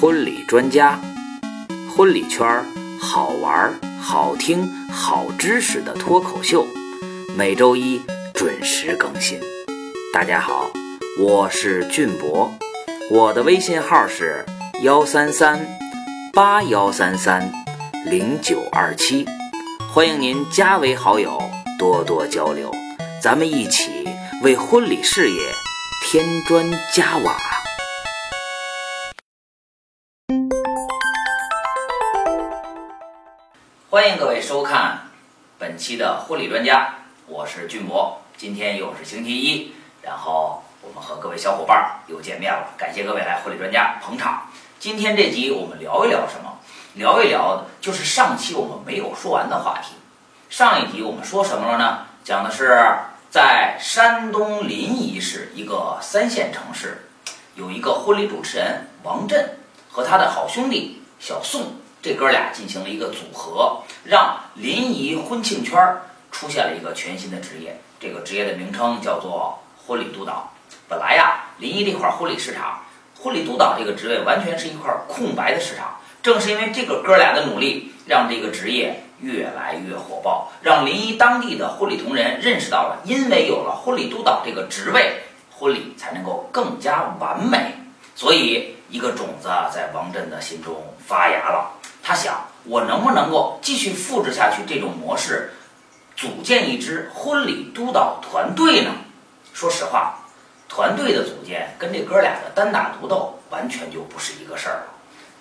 婚礼专家，婚礼圈儿好玩、好听、好知识的脱口秀，每周一准时更新。大家好，我是俊博，我的微信号是幺三三八幺三三零九二七，欢迎您加为好友，多多交流，咱们一起为婚礼事业添砖加瓦。欢迎各位收看本期的婚礼专家，我是俊博。今天又是星期一，然后我们和各位小伙伴又见面了，感谢各位来婚礼专家捧场。今天这集我们聊一聊什么？聊一聊就是上期我们没有说完的话题。上一集我们说什么了呢？讲的是在山东临沂市一个三线城市，有一个婚礼主持人王震和他的好兄弟小宋。这哥俩进行了一个组合，让临沂婚庆圈儿出现了一个全新的职业。这个职业的名称叫做婚礼督导。本来呀，临沂这块婚礼市场，婚礼督导这个职位完全是一块空白的市场。正是因为这个哥俩的努力，让这个职业越来越火爆，让临沂当地的婚礼同仁认识到了，因为有了婚礼督导这个职位，婚礼才能够更加完美。所以，一个种子在王震的心中发芽了。他想，我能不能够继续复制下去这种模式，组建一支婚礼督导团队呢？说实话，团队的组建跟这哥俩的单打独斗完全就不是一个事儿了。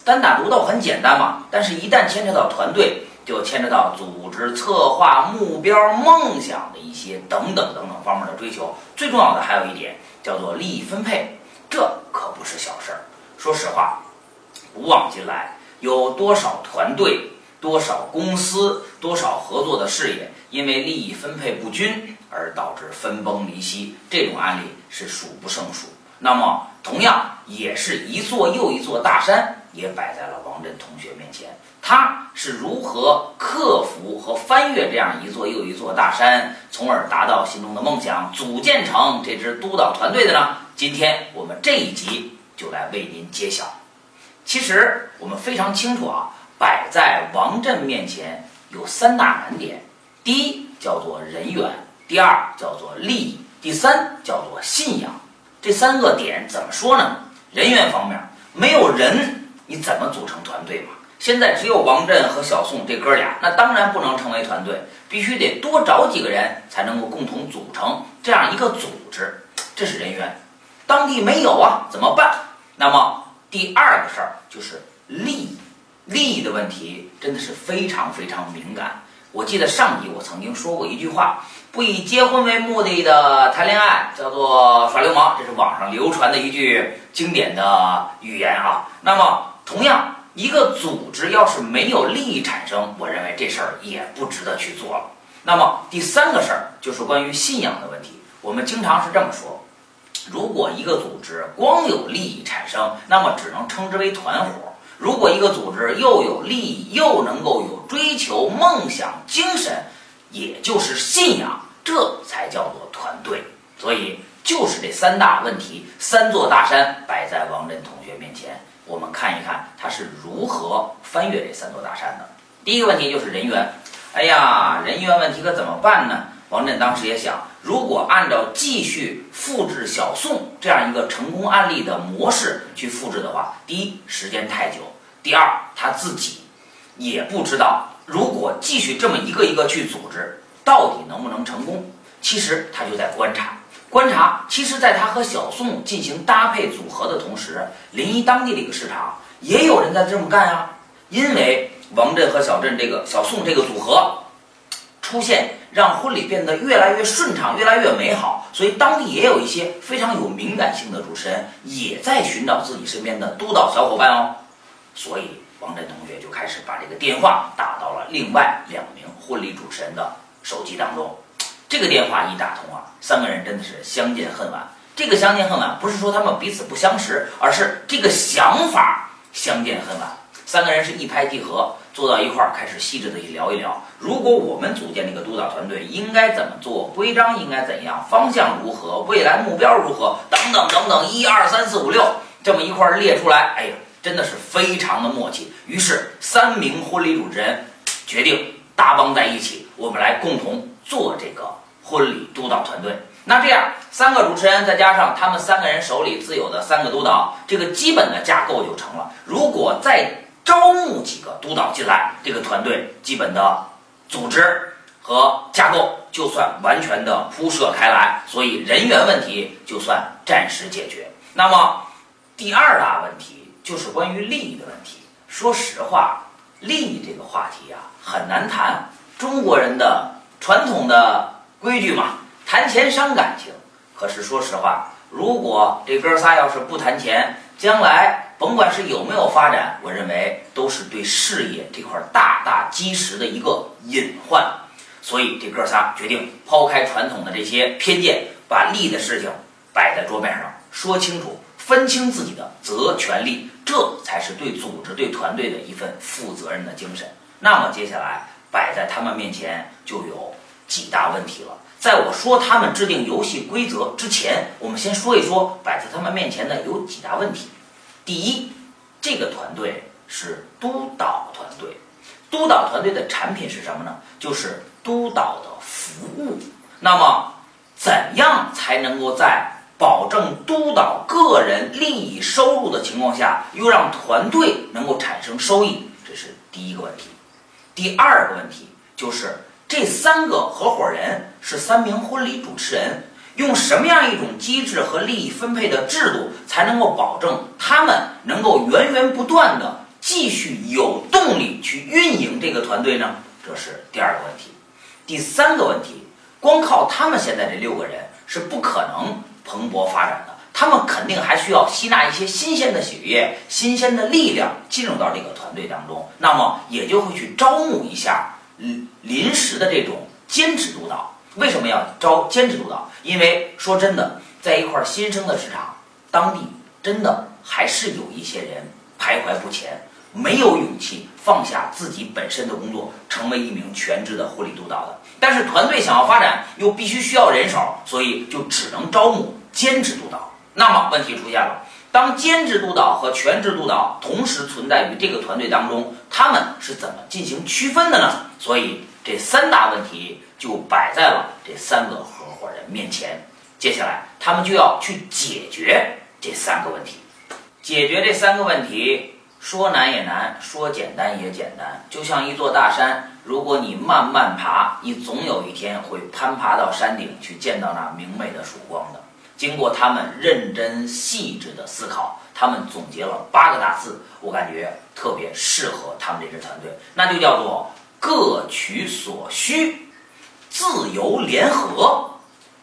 单打独斗很简单嘛，但是一旦牵扯到团队，就牵扯到组织、策划、目标、梦想的一些等等等等方面的追求。最重要的还有一点叫做利益分配，这可不是小事儿。说实话，古往今来。有多少团队、多少公司、多少合作的事业，因为利益分配不均而导致分崩离析？这种案例是数不胜数。那么，同样也是一座又一座大山，也摆在了王震同学面前。他是如何克服和翻越这样一座又一座大山，从而达到心中的梦想，组建成这支督导团队的呢？今天我们这一集就来为您揭晓。其实我们非常清楚啊，摆在王震面前有三大难点：第一叫做人缘，第二叫做利益，第三叫做信仰。这三个点怎么说呢？人员方面，没有人你怎么组成团队嘛？现在只有王震和小宋这哥俩，那当然不能成为团队，必须得多找几个人才能够共同组成这样一个组织。这是人员，当地没有啊，怎么办？那么。第二个事儿就是利，利益的问题真的是非常非常敏感。我记得上集我曾经说过一句话：不以结婚为目的的谈恋爱叫做耍流氓，这是网上流传的一句经典的语言啊。那么，同样一个组织要是没有利益产生，我认为这事儿也不值得去做了。那么第三个事儿就是关于信仰的问题，我们经常是这么说。如果一个组织光有利益产生，那么只能称之为团伙；如果一个组织又有利益，又能够有追求、梦想、精神，也就是信仰，这才叫做团队。所以，就是这三大问题，三座大山摆在王震同学面前，我们看一看他是如何翻越这三座大山的。第一个问题就是人员，哎呀，人员问题可怎么办呢？王震当时也想，如果按照继续复制小宋这样一个成功案例的模式去复制的话，第一时间太久，第二他自己也不知道，如果继续这么一个一个去组织，到底能不能成功？其实他就在观察，观察。其实，在他和小宋进行搭配组合的同时，临沂当地的一个市场也有人在这么干啊。因为王震和小震这个小宋这个组合出现。让婚礼变得越来越顺畅，越来越美好。所以当地也有一些非常有敏感性的主持人，也在寻找自己身边的督导小伙伴哦。所以王震同学就开始把这个电话打到了另外两名婚礼主持人的手机当中。这个电话一打通啊，三个人真的是相见恨晚。这个相见恨晚不是说他们彼此不相识，而是这个想法相见恨晚。三个人是一拍即合，坐到一块儿开始细致的去聊一聊。如果我们组建这个督导团队，应该怎么做？规章应该怎样？方向如何？未来目标如何？等等等等，一二三四五六，这么一块儿列出来，哎呀，真的是非常的默契。于是，三名婚礼主持人决定搭帮在一起，我们来共同做这个婚礼督导团队。那这样，三个主持人再加上他们三个人手里自有的三个督导，这个基本的架构就成了。如果再招募几个督导进来，这个团队基本的组织和架构就算完全的铺设开来，所以人员问题就算暂时解决。那么，第二大问题就是关于利益的问题。说实话，利益这个话题啊很难谈。中国人的传统的规矩嘛，谈钱伤感情。可是说实话，如果这哥仨要是不谈钱，将来甭管是有没有发展，我认为都是对事业这块大大基石的一个隐患。所以这哥仨决定抛开传统的这些偏见，把利的事情摆在桌面上。说清楚，分清自己的责权利，这才是对组织、对团队的一份负责任的精神。那么接下来摆在他们面前就有几大问题了。在我说他们制定游戏规则之前，我们先说一说摆在他们面前的有几大问题。第一，这个团队是督导团队，督导团队的产品是什么呢？就是督导的服务。那么，怎样才能够在保证督导个人利益收入的情况下，又让团队能够产生收益，这是第一个问题。第二个问题就是这三个合伙人是三名婚礼主持人，用什么样一种机制和利益分配的制度，才能够保证他们能够源源不断的继续有动力去运营这个团队呢？这是第二个问题。第三个问题，光靠他们现在这六个人是不可能。蓬勃发展的，他们肯定还需要吸纳一些新鲜的血液、新鲜的力量进入到这个团队当中，那么也就会去招募一下临临时的这种兼职督导。为什么要招兼职督导？因为说真的，在一块新生的市场，当地真的还是有一些人徘徊不前，没有勇气放下自己本身的工作，成为一名全职的婚礼督导的。但是团队想要发展，又必须需要人手，所以就只能招募。兼职督导，那么问题出现了。当兼职督导和全职督导同时存在于这个团队当中，他们是怎么进行区分的呢？所以这三大问题就摆在了这三个合伙人面前。接下来他们就要去解决这三个问题。解决这三个问题，说难也难，说简单也简单。就像一座大山，如果你慢慢爬，你总有一天会攀爬到山顶，去见到那明媚的曙光的。经过他们认真细致的思考，他们总结了八个大字，我感觉特别适合他们这支团队，那就叫做各取所需，自由联合。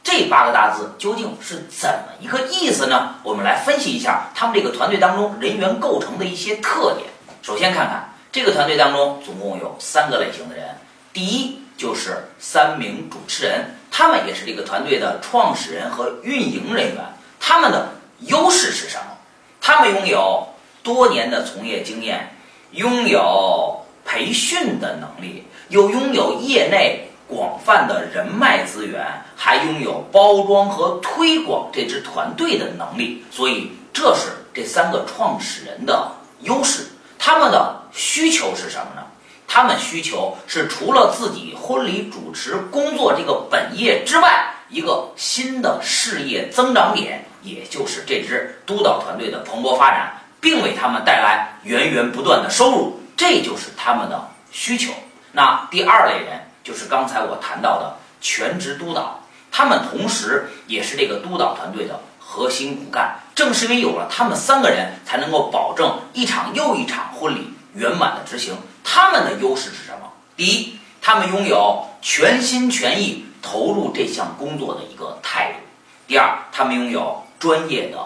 这八个大字究竟是怎么一个意思呢？我们来分析一下他们这个团队当中人员构成的一些特点。首先看看这个团队当中总共有三个类型的人，第一就是三名主持人。他们也是这个团队的创始人和运营人员，他们的优势是什么？他们拥有多年的从业经验，拥有培训的能力，又拥有业内广泛的人脉资源，还拥有包装和推广这支团队的能力。所以，这是这三个创始人的优势。他们的需求是什么呢？他们需求是除了自己婚礼主持工作这个本业之外，一个新的事业增长点，也就是这支督导团队的蓬勃发展，并为他们带来源源不断的收入，这就是他们的需求。那第二类人就是刚才我谈到的全职督导，他们同时也是这个督导团队的核心骨干。正是因为有了他们三个人，才能够保证一场又一场婚礼圆满的执行。他们的优势是什么？第一，他们拥有全心全意投入这项工作的一个态度；第二，他们拥有专业的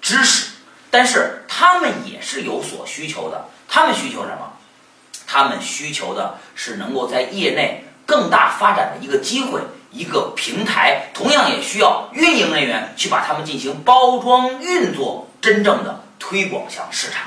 知识。但是他们也是有所需求的。他们需求什么？他们需求的是能够在业内更大发展的一个机会、一个平台。同样也需要运营人员去把他们进行包装运作，真正的推广向市场。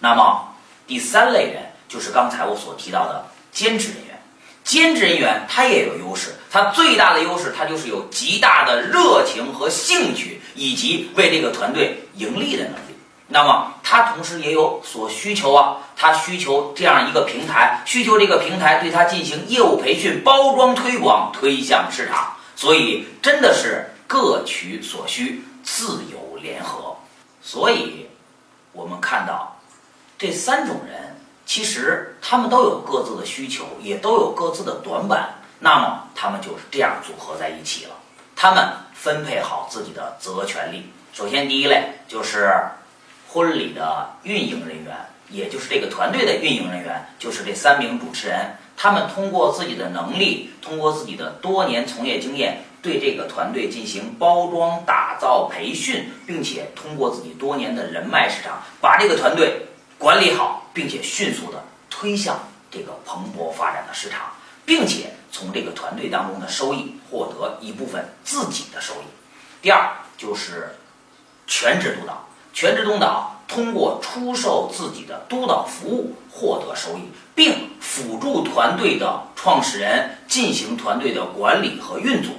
那么第三类人。就是刚才我所提到的兼职人员，兼职人员他也有优势，他最大的优势他就是有极大的热情和兴趣，以及为这个团队盈利的能力。那么他同时也有所需求啊，他需求这样一个平台，需求这个平台对他进行业务培训、包装推广、推向市场，所以真的是各取所需，自由联合。所以，我们看到这三种人，其实他们都有各自的需求，也都有各自的短板，那么他们就是这样组合在一起了。他们分配好自己的责权利。首先，第一类就是婚礼的运营人员，也就是这个团队的运营人员，就是这三名主持人。他们通过自己的能力，通过自己的多年从业经验，对这个团队进行包装、打造、培训，并且通过自己多年的人脉市场，把这个团队管理好，并且迅速的推向这个蓬勃发展的市场，并且从这个团队当中的收益获得一部分自己的收益。第二就是。全职督导，全职督导通过出售自己的督导服务获得收益，并辅助团队的创始人进行团队的管理和运作。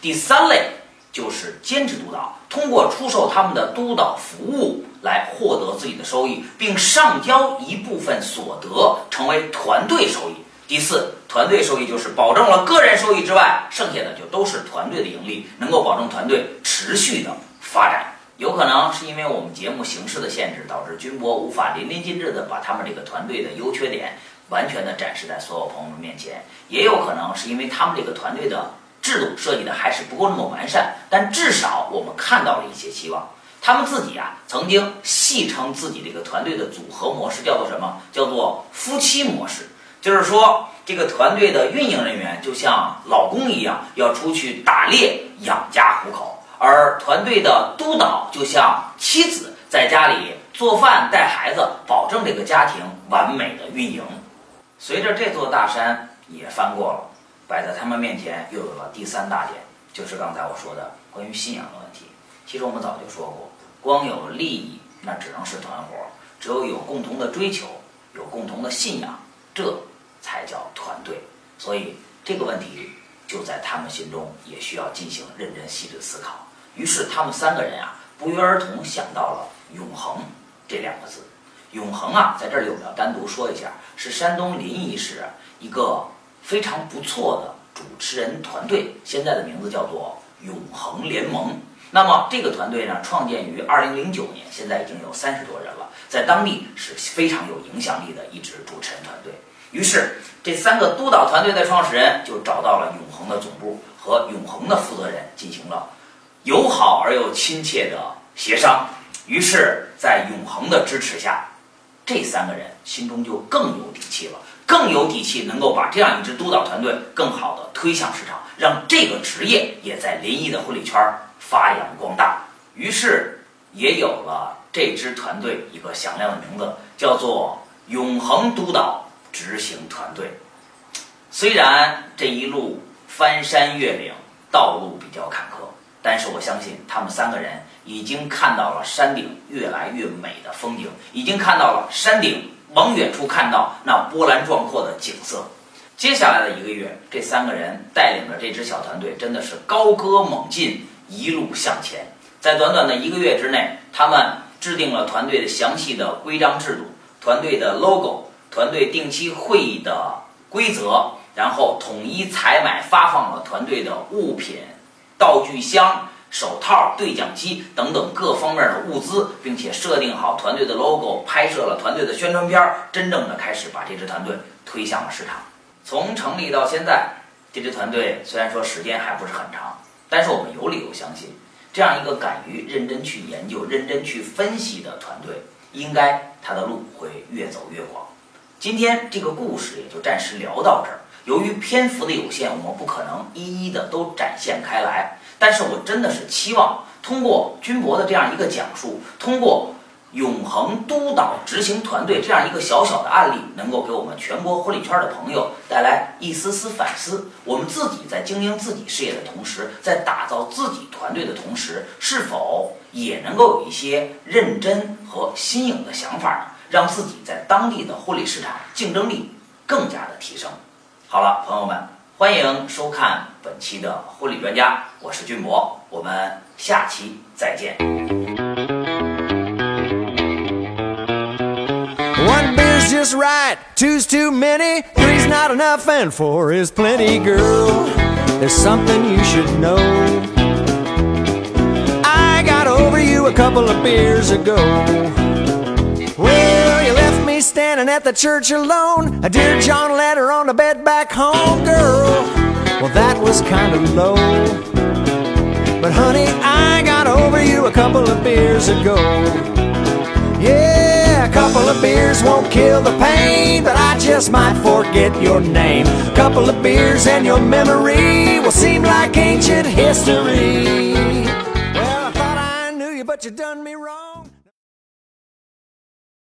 第三类就是兼职督导，通过出售他们的督导服务来获得自己的收益，并上交一部分所得成为团队收益。第四，团队收益就是保证了个人收益之外，剩下的就都是团队的盈利，能够保证团队持续的发展。有可能是因为我们节目形式的限制，导致军博无法淋漓尽致的把他们这个团队的优缺点完全的展示在所有朋友们面前。也有可能是因为他们这个团队的制度设计的还是不够那么完善，但至少我们看到了一些希望。他们自己啊，曾经戏称自己这个团队的组合模式叫做什么？叫做夫妻模式。就是说，这个团队的运营人员就像老公一样，要出去打猎养家糊口。而团队的督导就像妻子在家里做饭带孩子，保证这个家庭完美的运营。随着这座大山也翻过了，摆在他们面前又有了第三大点，就是刚才我说的关于信仰的问题。其实我们早就说过，光有利益那只能是团伙，只有有共同的追求，有共同的信仰，这才叫团队。所以这个问题就在他们心中也需要进行认真细致思考。于是他们三个人啊，不约而同想到了“永恒”这两个字。永恒啊，在这里我们要单独说一下，是山东临沂市一个非常不错的主持人团队，现在的名字叫做永恒联盟。那么这个团队呢，创建于二零零九年，现在已经有三十多人了，在当地是非常有影响力的一支主持人团队。于是这三个督导团队的创始人就找到了永恒的总部和永恒的负责人进行了。友好而又亲切的协商，于是，在永恒的支持下，这三个人心中就更有底气了，更有底气能够把这样一支督导团队更好的推向市场，让这个职业也在临沂的婚礼圈发扬光大。于是，也有了这支团队一个响亮的名字，叫做永恒督导执行团队。虽然这一路翻山越岭，道路比较坎坷。但是我相信，他们三个人已经看到了山顶越来越美的风景，已经看到了山顶往远处看到那波澜壮阔的景色。接下来的一个月，这三个人带领着这支小团队，真的是高歌猛进，一路向前。在短短的一个月之内，他们制定了团队的详细的规章制度、团队的 logo、团队定期会议的规则，然后统一采买发放了团队的物品。道具箱、手套、对讲机等等各方面的物资，并且设定好团队的 logo，拍摄了团队的宣传片，真正的开始把这支团队推向了市场。从成立到现在，这支团队虽然说时间还不是很长，但是我们有理由相信，这样一个敢于认真去研究、认真去分析的团队，应该他的路会越走越广。今天这个故事也就暂时聊到这儿。由于篇幅的有限，我们不可能一一的都展现开来。但是我真的是期望通过军博的这样一个讲述，通过永恒督导执行团队这样一个小小的案例，能够给我们全国婚礼圈的朋友带来一丝丝反思：我们自己在经营自己事业的同时，在打造自己团队的同时，是否也能够有一些认真和新颖的想法呢？让自己在当地的婚礼市场竞争力更加的提升。好了，朋友们，欢迎收看本期的婚礼专家，我是俊博，我们下期再见。 just right. Two's too many, three's not enough, and four is plenty, girl. There's something you should know. I got over you a couple of beers ago. standing at the church alone. A dear John letter on the bed back home, girl. Well, that was kind of low. But honey, I got over you a couple of beers ago. Yeah, a couple of beers won't kill the pain, but I just might forget your name. A couple of beers and your memory will seem like ancient history. Well, I thought I knew you, but you done me wrong.